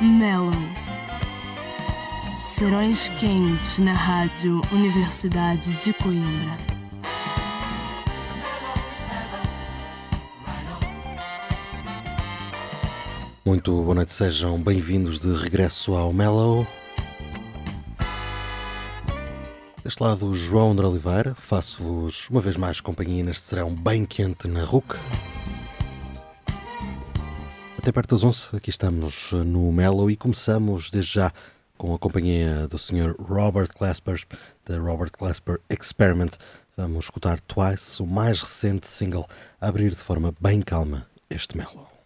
Mellow. Serões quentes na Rádio Universidade de Coimbra. Muito boa noite, sejam bem-vindos de regresso ao Mellow. Deste lado, João de Oliveira, faço-vos uma vez mais companhia neste serão bem quente na RUC. Até perto das 11, aqui estamos no Mellow e começamos desde já com a companhia do Sr. Robert Glasper, da Robert Glasper Experiment. Vamos escutar Twice, o mais recente single, a abrir de forma bem calma este Mellow.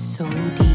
so deep.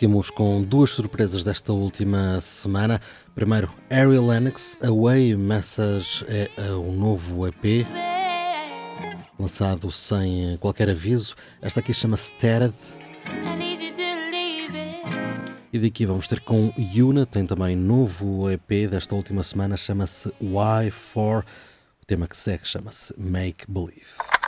Seguimos com duas surpresas desta última semana. Primeiro, Harry Lennox, Away Message é, é o novo EP, lançado sem qualquer aviso. Esta aqui chama-se Tered. E daqui vamos ter com Yuna, tem também novo EP desta última semana, chama-se Why For. O tema que segue chama-se Make Believe.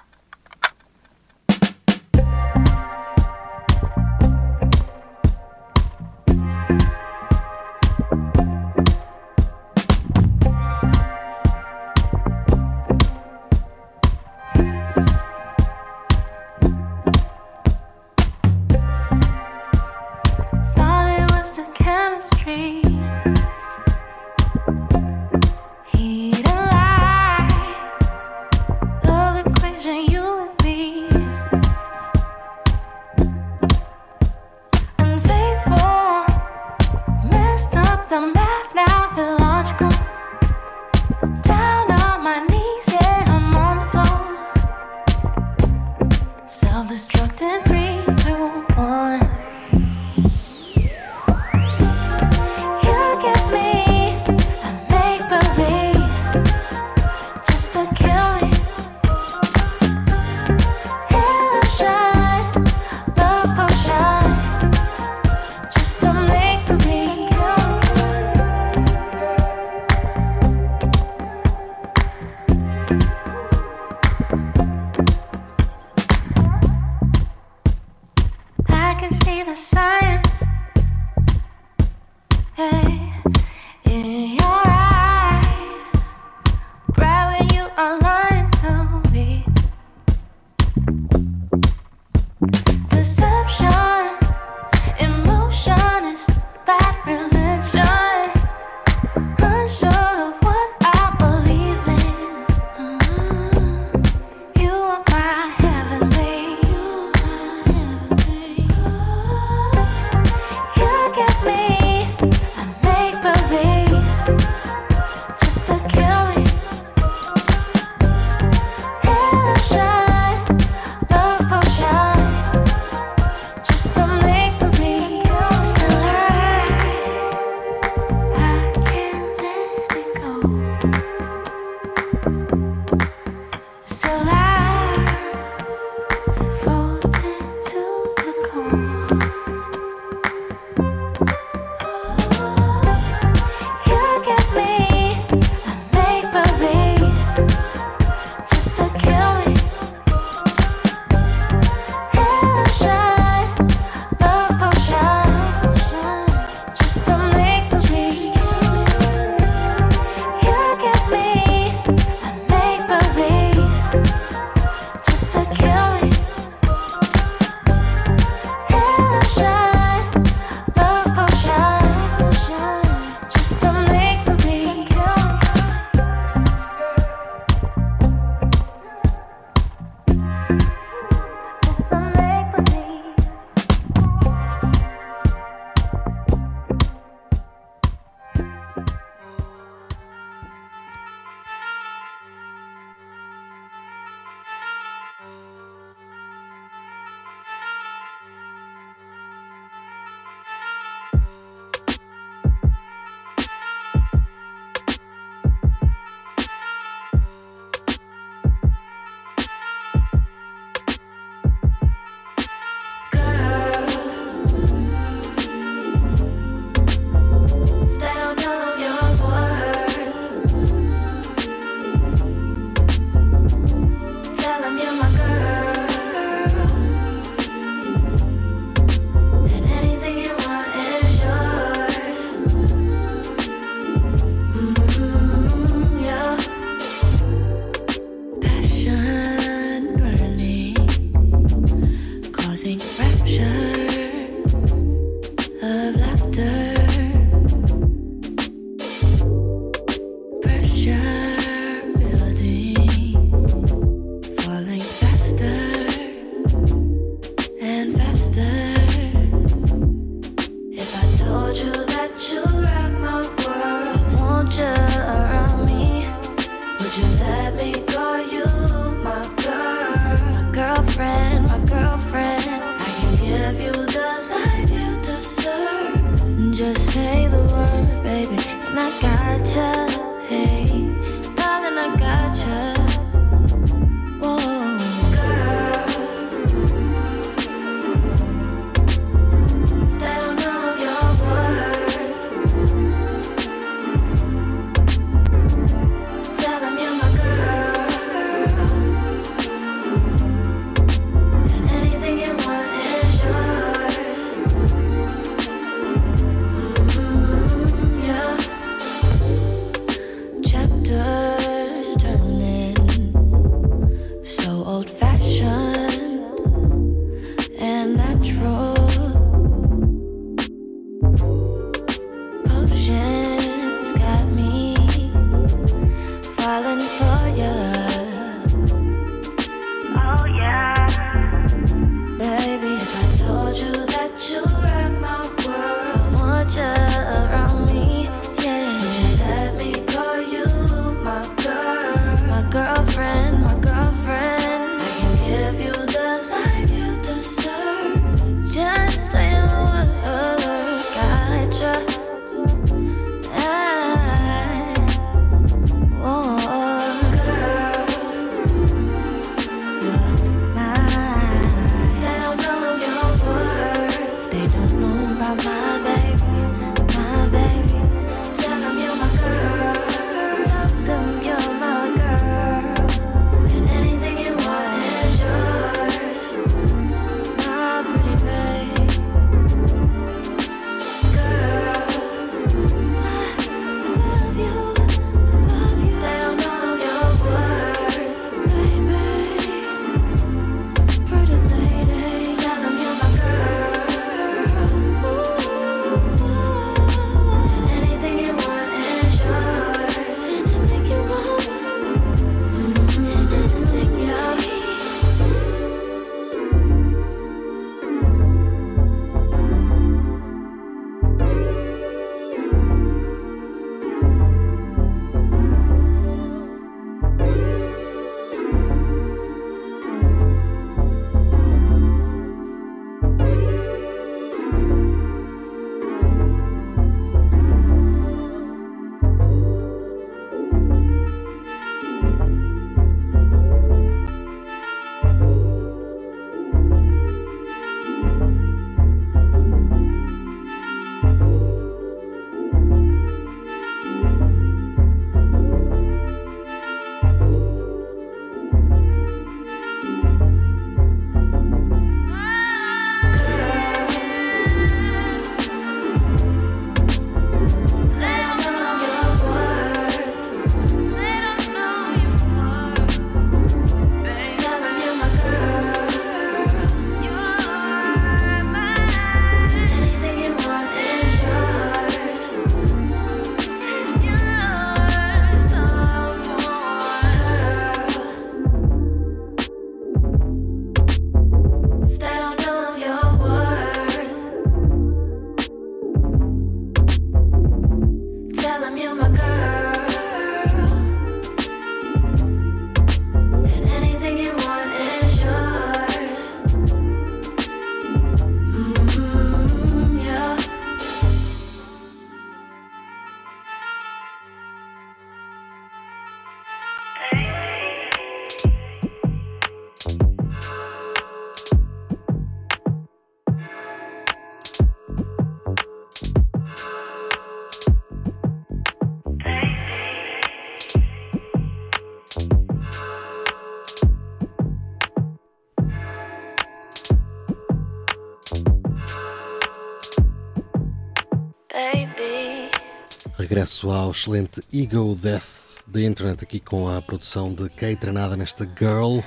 acesso ao excelente Ego Death da internet, aqui com a produção de Kay Tranada nesta Girl.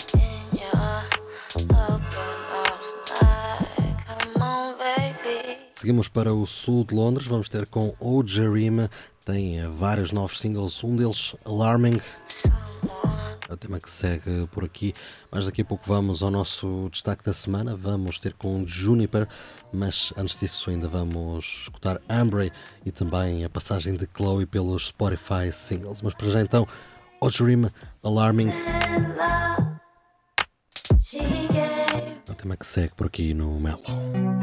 Seguimos para o sul de Londres, vamos ter com O Jerima, tem vários novos singles, um deles Alarming, o tema que segue por aqui, mas daqui a pouco vamos ao nosso destaque da semana, vamos ter com Juniper, mas antes disso ainda vamos escutar Ambre e também a passagem de Chloe pelos Spotify singles, mas para já então, O Jarima, Alarming. É o tema que segue por aqui no Melo.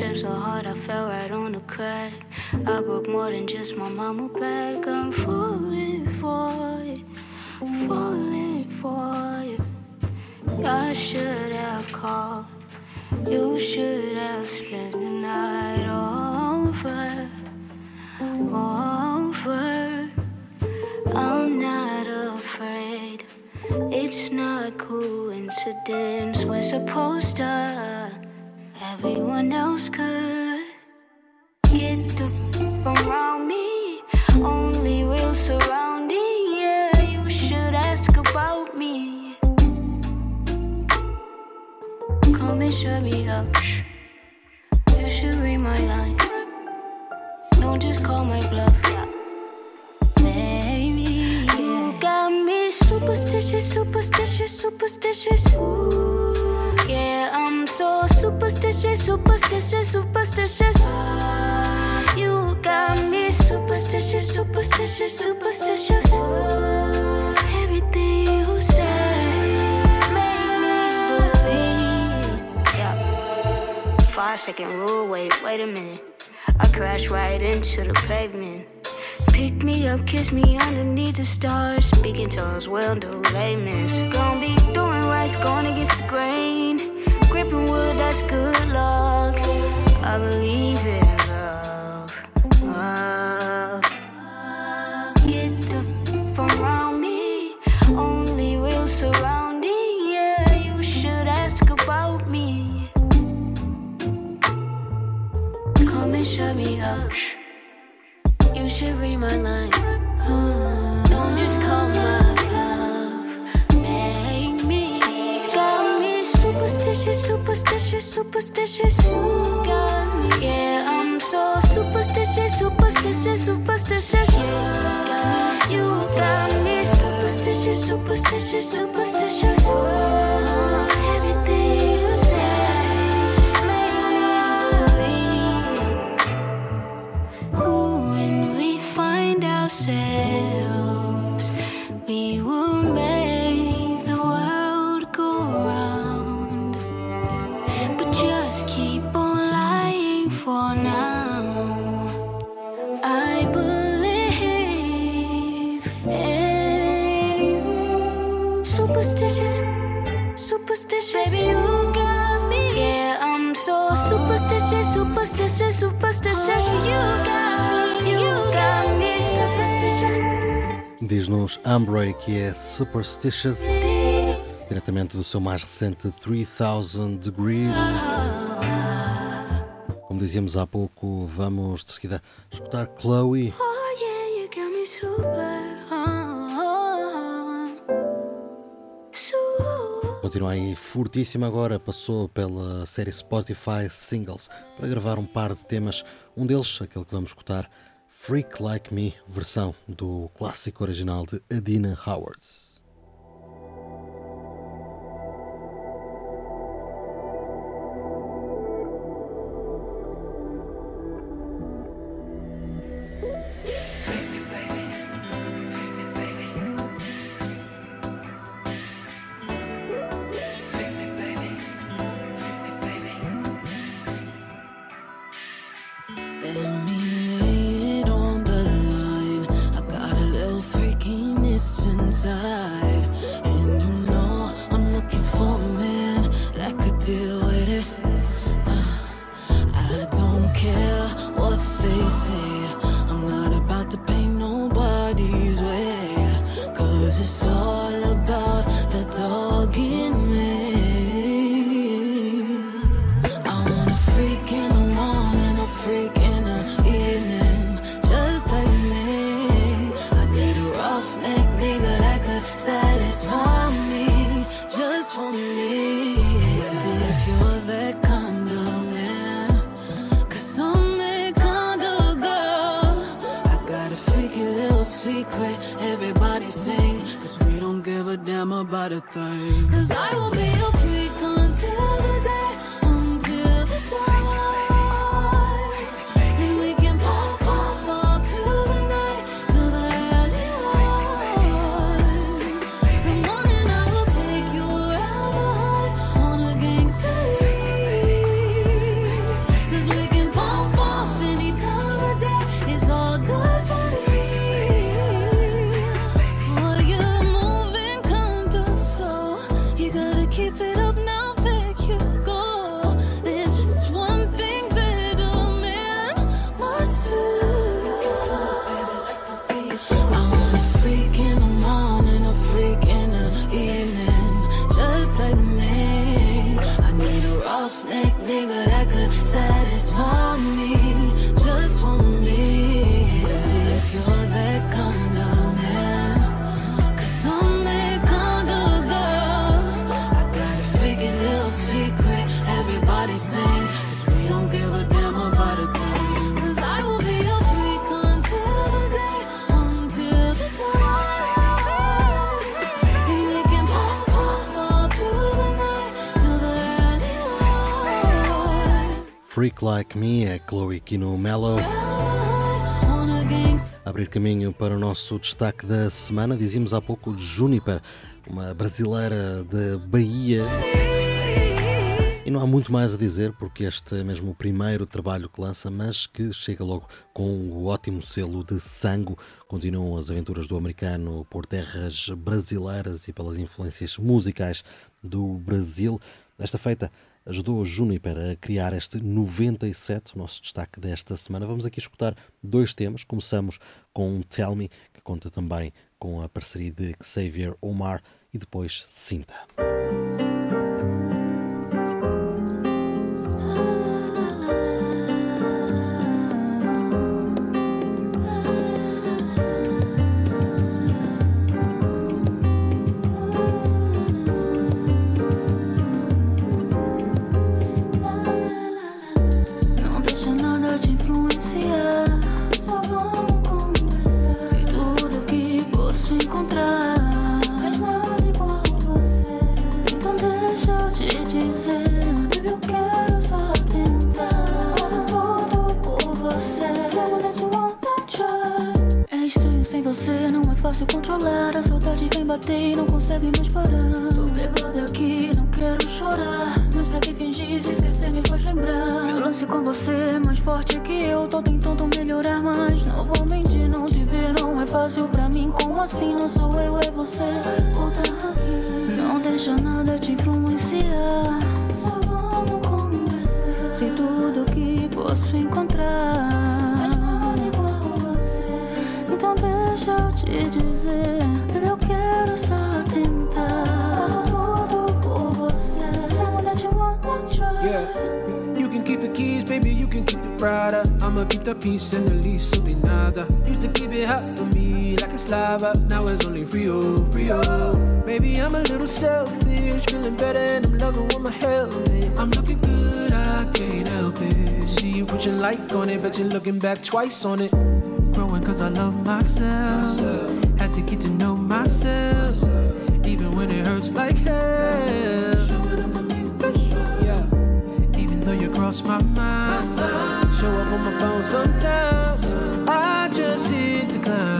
Trip so hard, I fell right on the crack. I broke more than just my mama back. I'm falling for you, falling for you. I should have called, you should have spent the night over, over. I'm not afraid, it's not coincidence. We're supposed to everyone else could. Second rule. Wait, wait a minute. I crash right into the pavement. Pick me up, kiss me underneath the stars. Speaking tongues, well, no laments. Gonna be doing right, going against the grain. Gripping wood, that's good luck. Me up. You should read my line. Don't just call my bluff. Make me. Got me superstitious, superstitious, superstitious. You got me. Yeah, I'm so superstitious, superstitious, superstitious. Yeah, got me. You got me superstitious, superstitious, superstitious. Everything superstitious, superstitious, superstitious. You got me, you got me, superstitious. Diz-nos Umbre que é Superstitious, diretamente do seu mais recente 3000 Degrees. Como dizíamos há pouco, vamos de seguida escutar Chloe. Oh yeah, you got me super. Continua aí fortíssima agora, passou pela série Spotify Singles para gravar um par de temas. Um deles, aquele que vamos escutar, Freak Like Me, versão do clássico original de Adina Howard. Freak Like Me é Chloe aqui no Mellow. On a gangster. Abrir caminho para o nosso destaque da semana, dizíamos há pouco Juniper, uma brasileira da Bahia. E não há muito mais a dizer, porque este é mesmo o primeiro trabalho que lança, mas que chega logo com o ótimo selo de sangue. Continuam as aventuras do americano por terras brasileiras e pelas influências musicais do Brasil. Desta feita, ajudou o Juniper a criar este 97, o nosso destaque desta semana. Vamos aqui escutar dois temas. Começamos com Tell Me, que conta também com a parceria de Xavier Omar, e depois Cinta. Assim? Não sou eu, é você. Volta aqui. Não deixa nada te influenciar. Só vamos conversar. Sei tudo que posso encontrar. Mas não igual você. Então deixa eu te dizer. Baby, eu quero só tentar. Tudo por você. Yeah. You can keep the keys, baby, you can keep the Prada. I'ma keep the peace and release so they nada. Used to keep it hot for me it's lava. Now it's only Frio, Frio. Maybe I'm a little selfish, feeling better and I'm loving what my health. I'm looking good, I can't help it. See you put your like on it, bet you're looking back twice on it. Growing cause I love myself. Had to get to know myself. Even when it hurts like hell. Even though you cross my mind, show up on my phone sometimes. I just hit decline. Look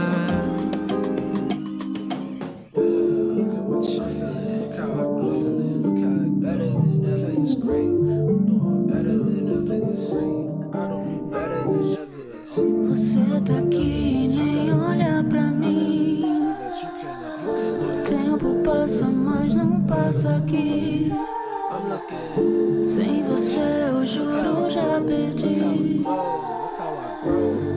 tempo passa, mas não passa aqui. Sem você eu juro já perdi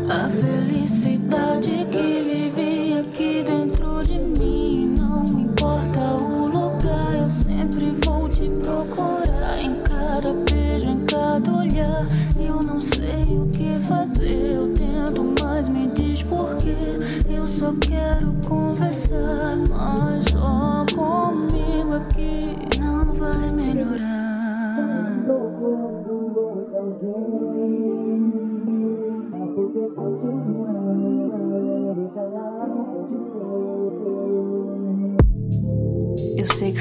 a felicidade que vivi aqui dentro de mim. Não importa o lugar, eu sempre vou te procurar. Em cada beijo, em cada olhar, eu não sei o que fazer. Eu tento, mas me diz por quê. Eu só quero conversar,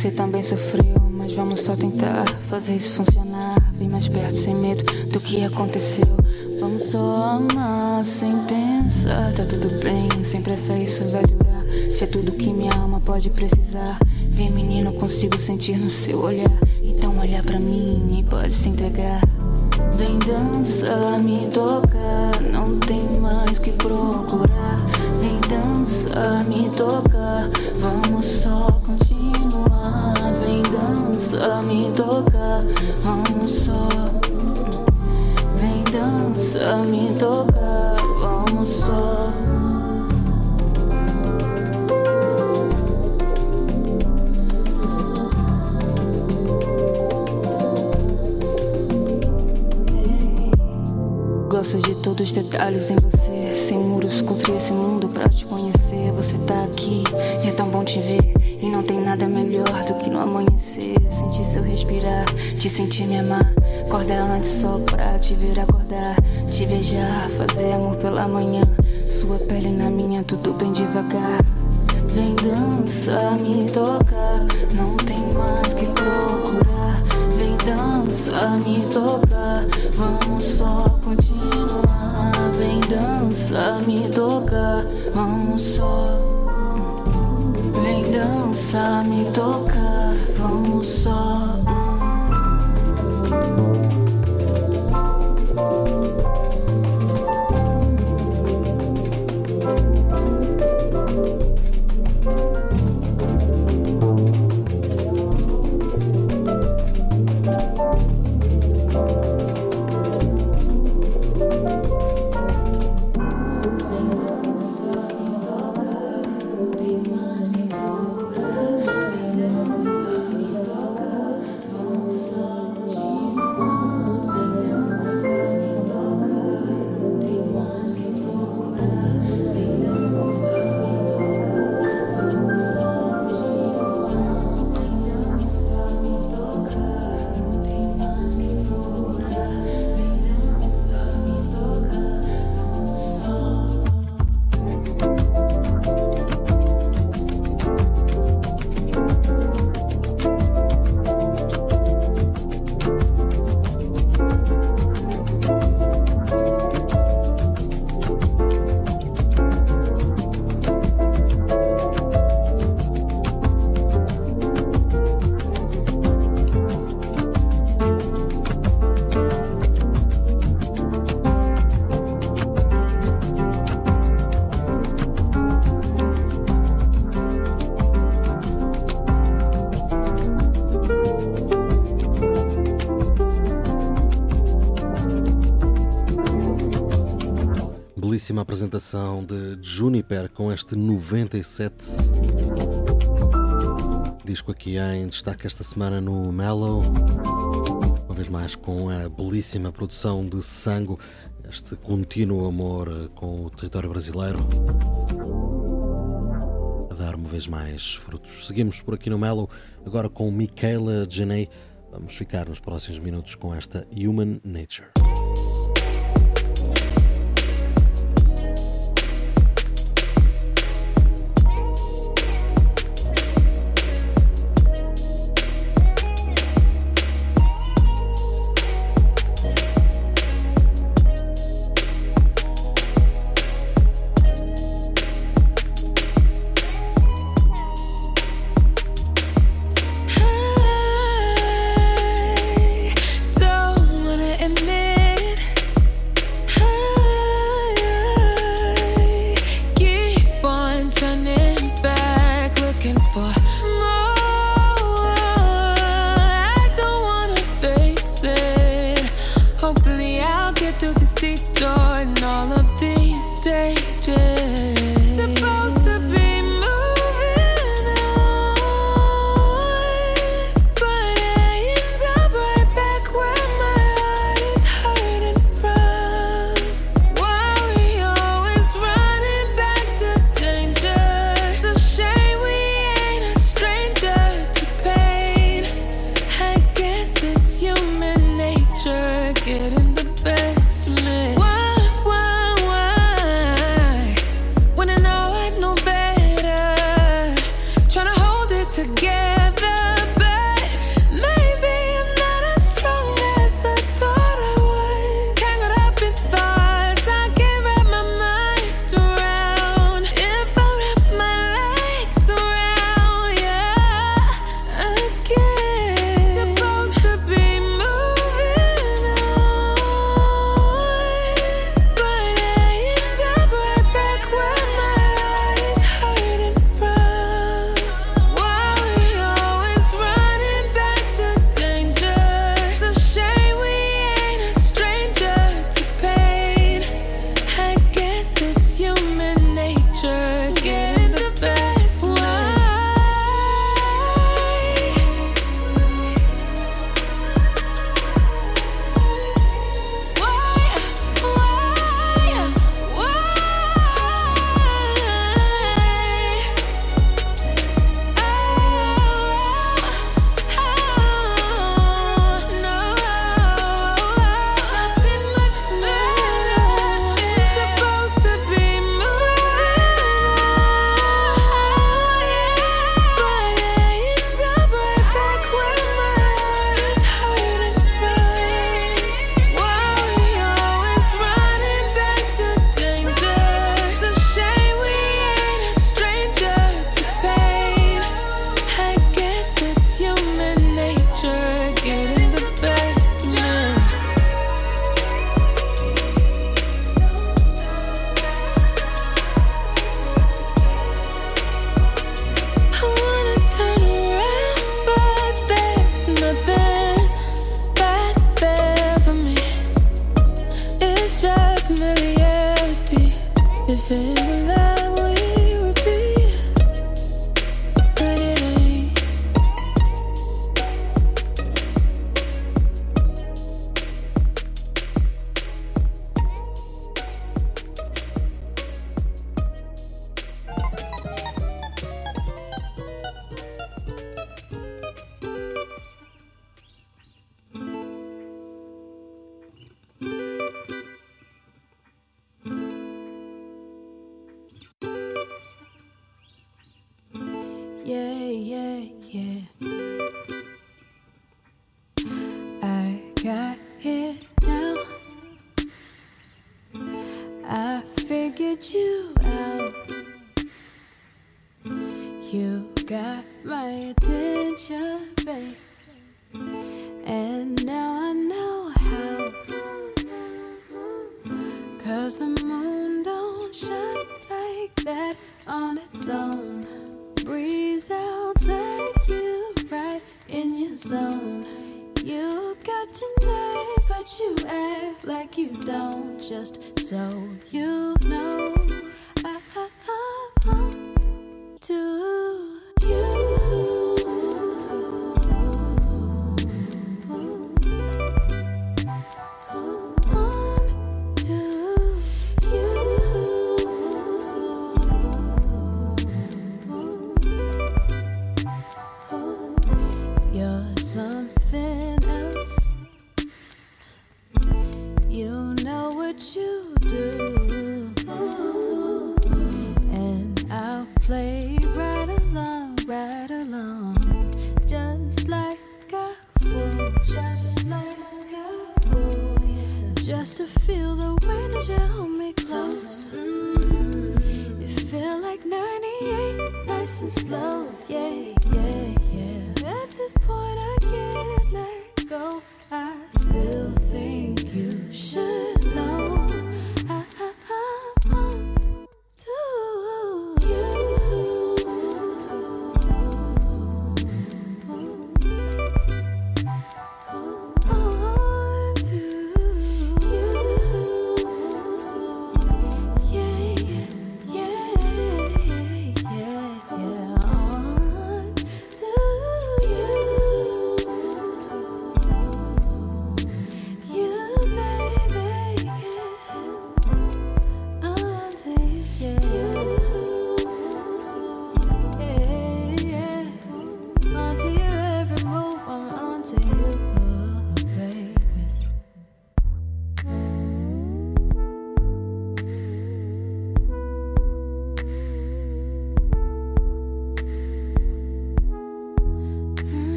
você também sofreu, mas vamos só tentar fazer isso funcionar. Vem mais perto, sem medo do que aconteceu. Vamos só amar sem pensar. Tá tudo bem, sem pressa isso vai durar. Se é tudo que minha alma pode precisar. Vem, menino, consigo sentir no seu olhar. Então olha pra mim e pode se entregar. Vem dançar, me tocar, não tem mais que procurar. Vem dançar, me tocar, vamos só continuar. Vem dançar, me tocar, vamos só. Vem dançar, me tocar, vamos só. Gosto de todos os detalhes em você. Sem muros, construí esse mundo pra te conhecer. Você tá aqui e é tão bom te ver. E não tem nada melhor do que no amanhecer. Sentir seu respirar, te sentir me amar. Acorda antes só pra te ver acordar. Te beijar, fazer amor pela manhã. Sua pele na minha, tudo bem devagar. Vem dançar, me tocar. Não tem mais que procurar. Vem dançar, me tocar. Vamos só continuar. Vem dançar, me tocar. Vamos só. Vem dançar, me tocar. Vamos só. interpretação de Juniper com este 97. Disco aqui em destaque esta semana no Mellow. Uma vez mais com a belíssima produção de Sango, este contínuo amor com o território brasileiro. A dar uma vez mais frutos. Seguimos por aqui no Mellow, agora com Michaela Janey. Vamos ficar nos próximos minutos com esta Human Nature.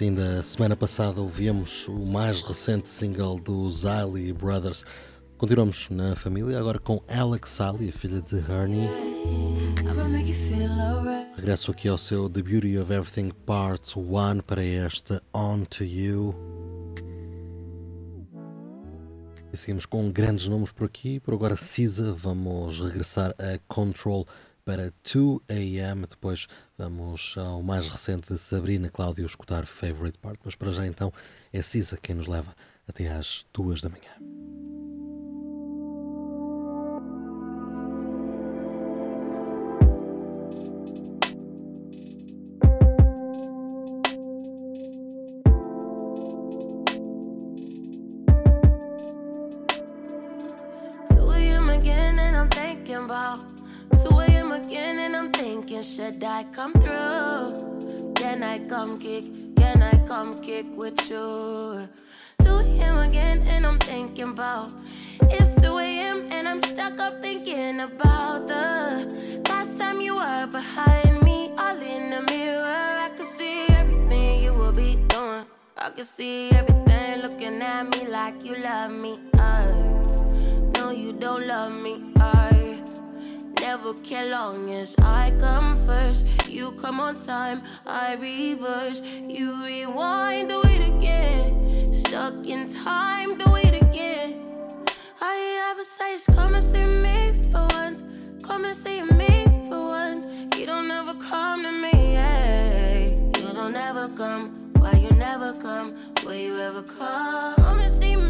Sim, da semana passada ouvimos o mais recente single dos Ziley Brothers. Continuamos na família, agora com Alex Sally, a filha de Ernie. Regresso aqui ao seu The Beauty of Everything Part 1 para esta On To You. E seguimos com grandes nomes por aqui. Por agora, Cisa. Vamos regressar a Control para 2 AM. Depois vamos ao mais recente de Sabrina Cláudio escutar Favorite Part. Mas para já então é Cisa quem nos leva até às 2 da manhã. Come kick with you? 2 a.m. again, and I'm thinking about it's 2 a.m. and I'm stuck up thinking about the last time you were behind me, all in the mirror. I could see everything you will be doing. I could see everything looking at me like you love me. Uh, I know you don't love me never care long as I come first. You come on time, I reverse. You rewind, do it again. Stuck in time, do it again. All you ever say is come and see me for once. Come and see me for once. You don't ever come to me, hey. You don't ever come. Why you never come? Will you ever come and see me?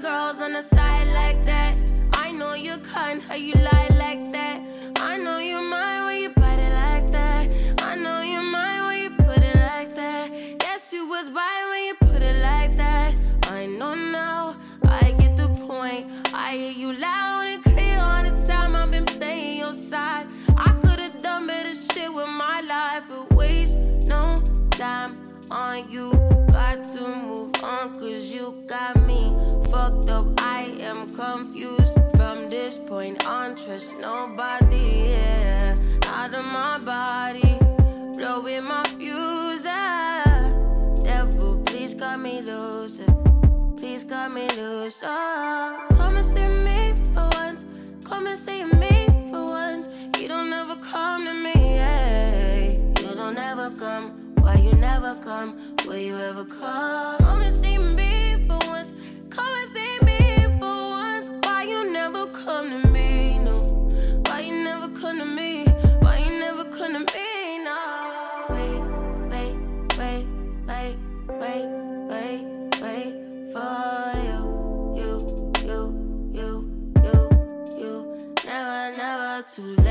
girls on the side like that. I know you're kind, how you lie like am confused. From this point on, trust nobody. Yeah. Out of my body, blowing my fuse. Yeah. Devil, please cut me loose. Please cut me loose. Oh. Come and see me for once. Come and see me for once. You don't ever come to me. Yeah. You don't ever come. Why you never come? Will you ever come? Come and see me. too.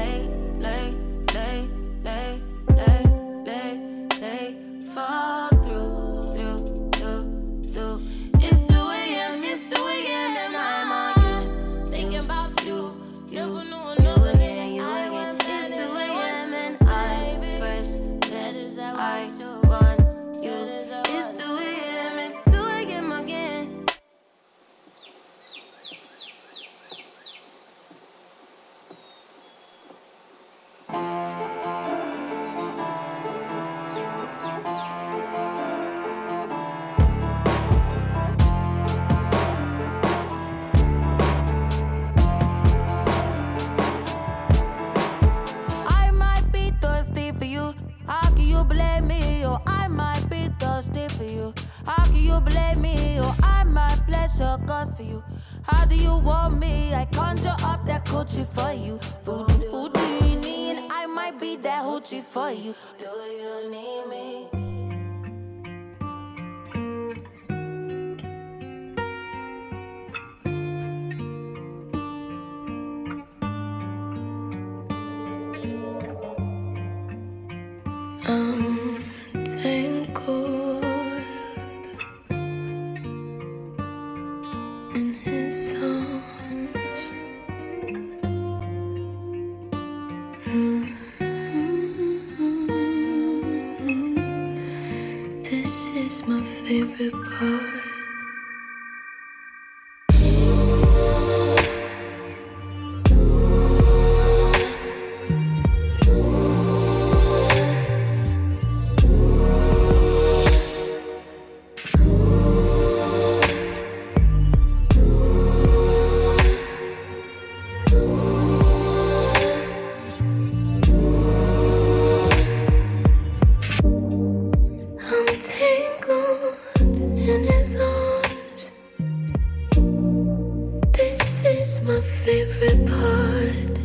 my favorite part.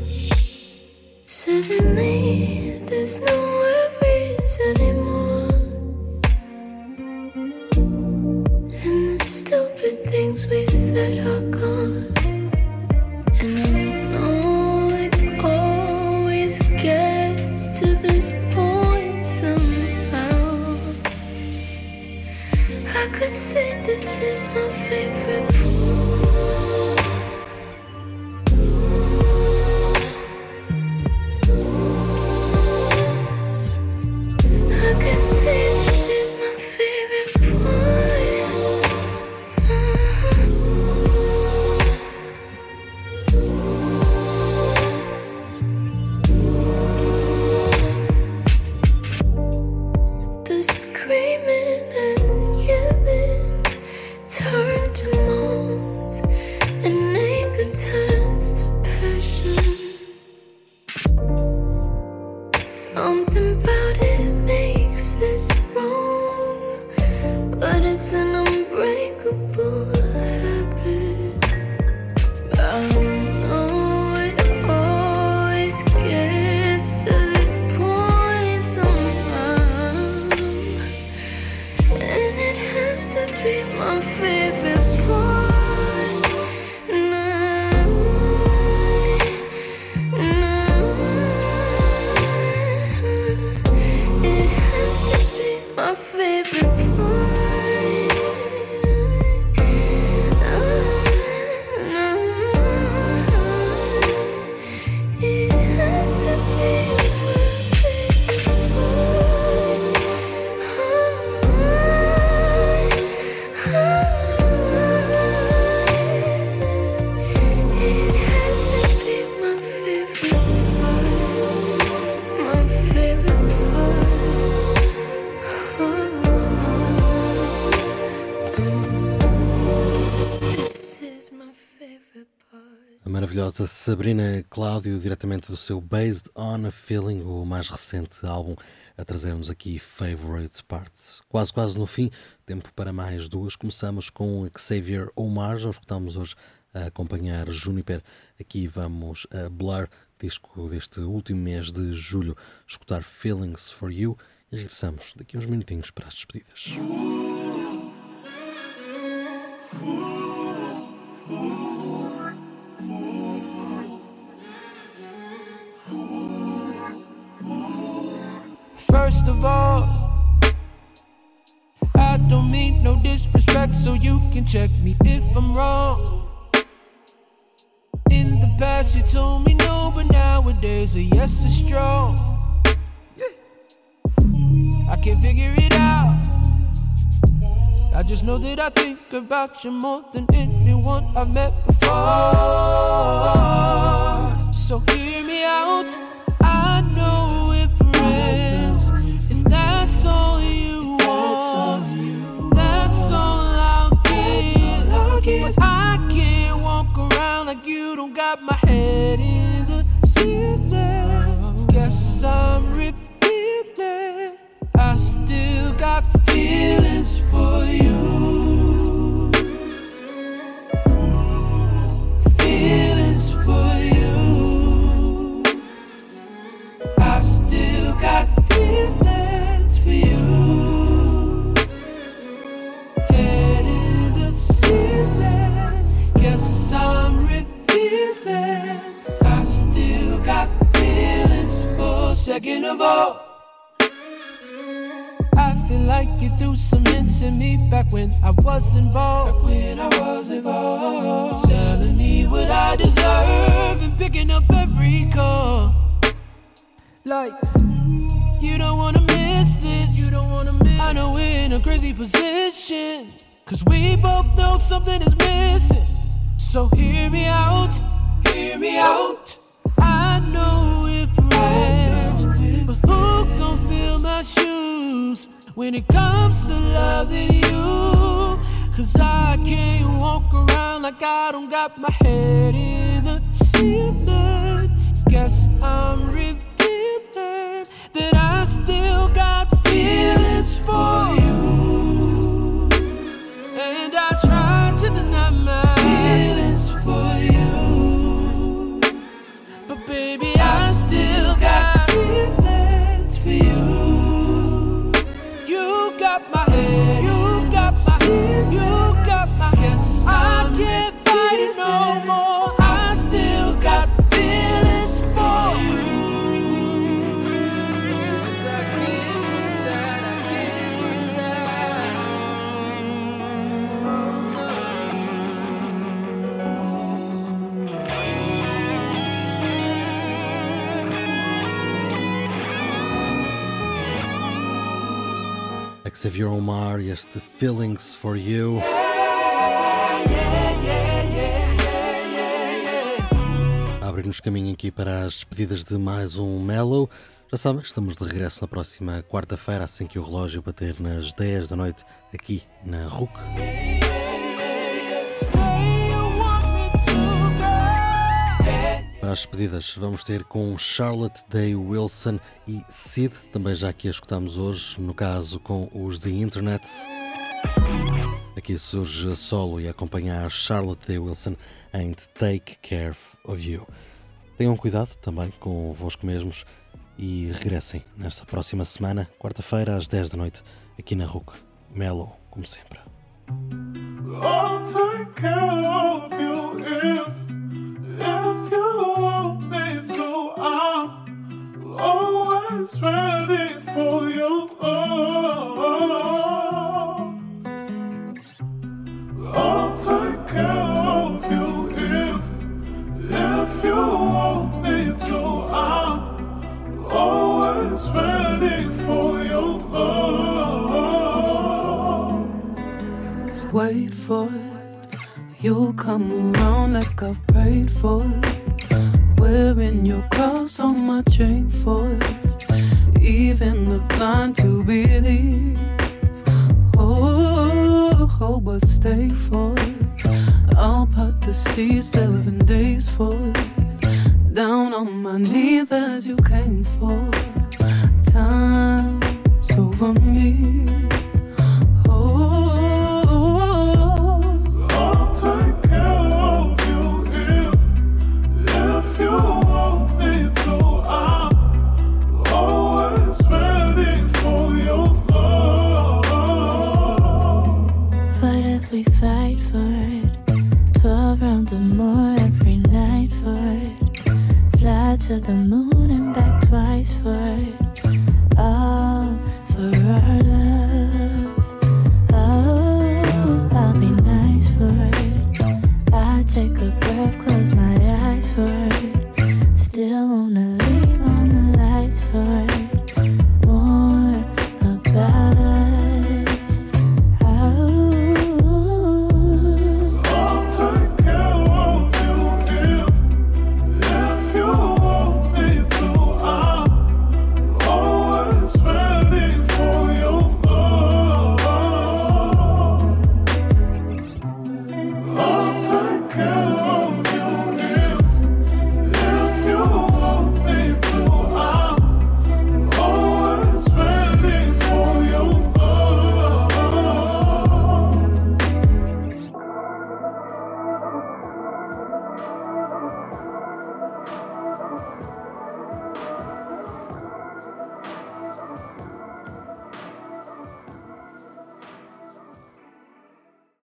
Suddenly, there's no Sabrina Cláudio, diretamente do seu Based on a Feeling, o mais recente álbum, a trazermos aqui Favorite Parts. Quase, quase no fim, tempo para mais duas. Começamos com Xavier Omar, já o escutamos hoje a acompanhar Juniper. Aqui vamos a Blur, disco deste último mês de julho, escutar Feelings for You e regressamos daqui a uns minutinhos para as despedidas. First of all, I don't mean no disrespect, so you can check me if I'm wrong. In the past, you told me no, but nowadays a yes is strong. I can't figure it out. I just know that I think about you more than anyone I've met before. So hear me out. I know something is missing. So hear me out, hear me out. I know we're but who gon' fill my shoes when it comes to loving you? Cause I can't walk around like I don't got my head in the ceiling. Guess I'm revealing that I still got feelings for you. Doctor. Xavier Omar e este Feelings for You. Abrir-nos caminho aqui para as despedidas de mais um Mellow. Já sabem, estamos de regresso na próxima quarta-feira, assim que o relógio bater nas 10 da noite, aqui na RUC. As despedidas, vamos ter com Charlotte Day Wilson e Sid, também já que a escutamos hoje, no caso com os The Internet. Aqui surge solo e acompanhar Charlotte Day Wilson em Take Care of You. Tenham cuidado também convosco mesmos e regressem nesta próxima semana, quarta-feira, às 10 da noite, aqui na RUC. Mellow, como sempre. I'll take care of you if, if you always ready for your love. I'll take care of you if, if you want me to. I'm always ready for your love. Wait for it, you'll come around like I've prayed for it. Wearing your cross on my chain for it. Even the blind to believe. Oh, oh, but stay for it. I'll part the sea seven days for it. Down on my knees as you came for. It Time's over me.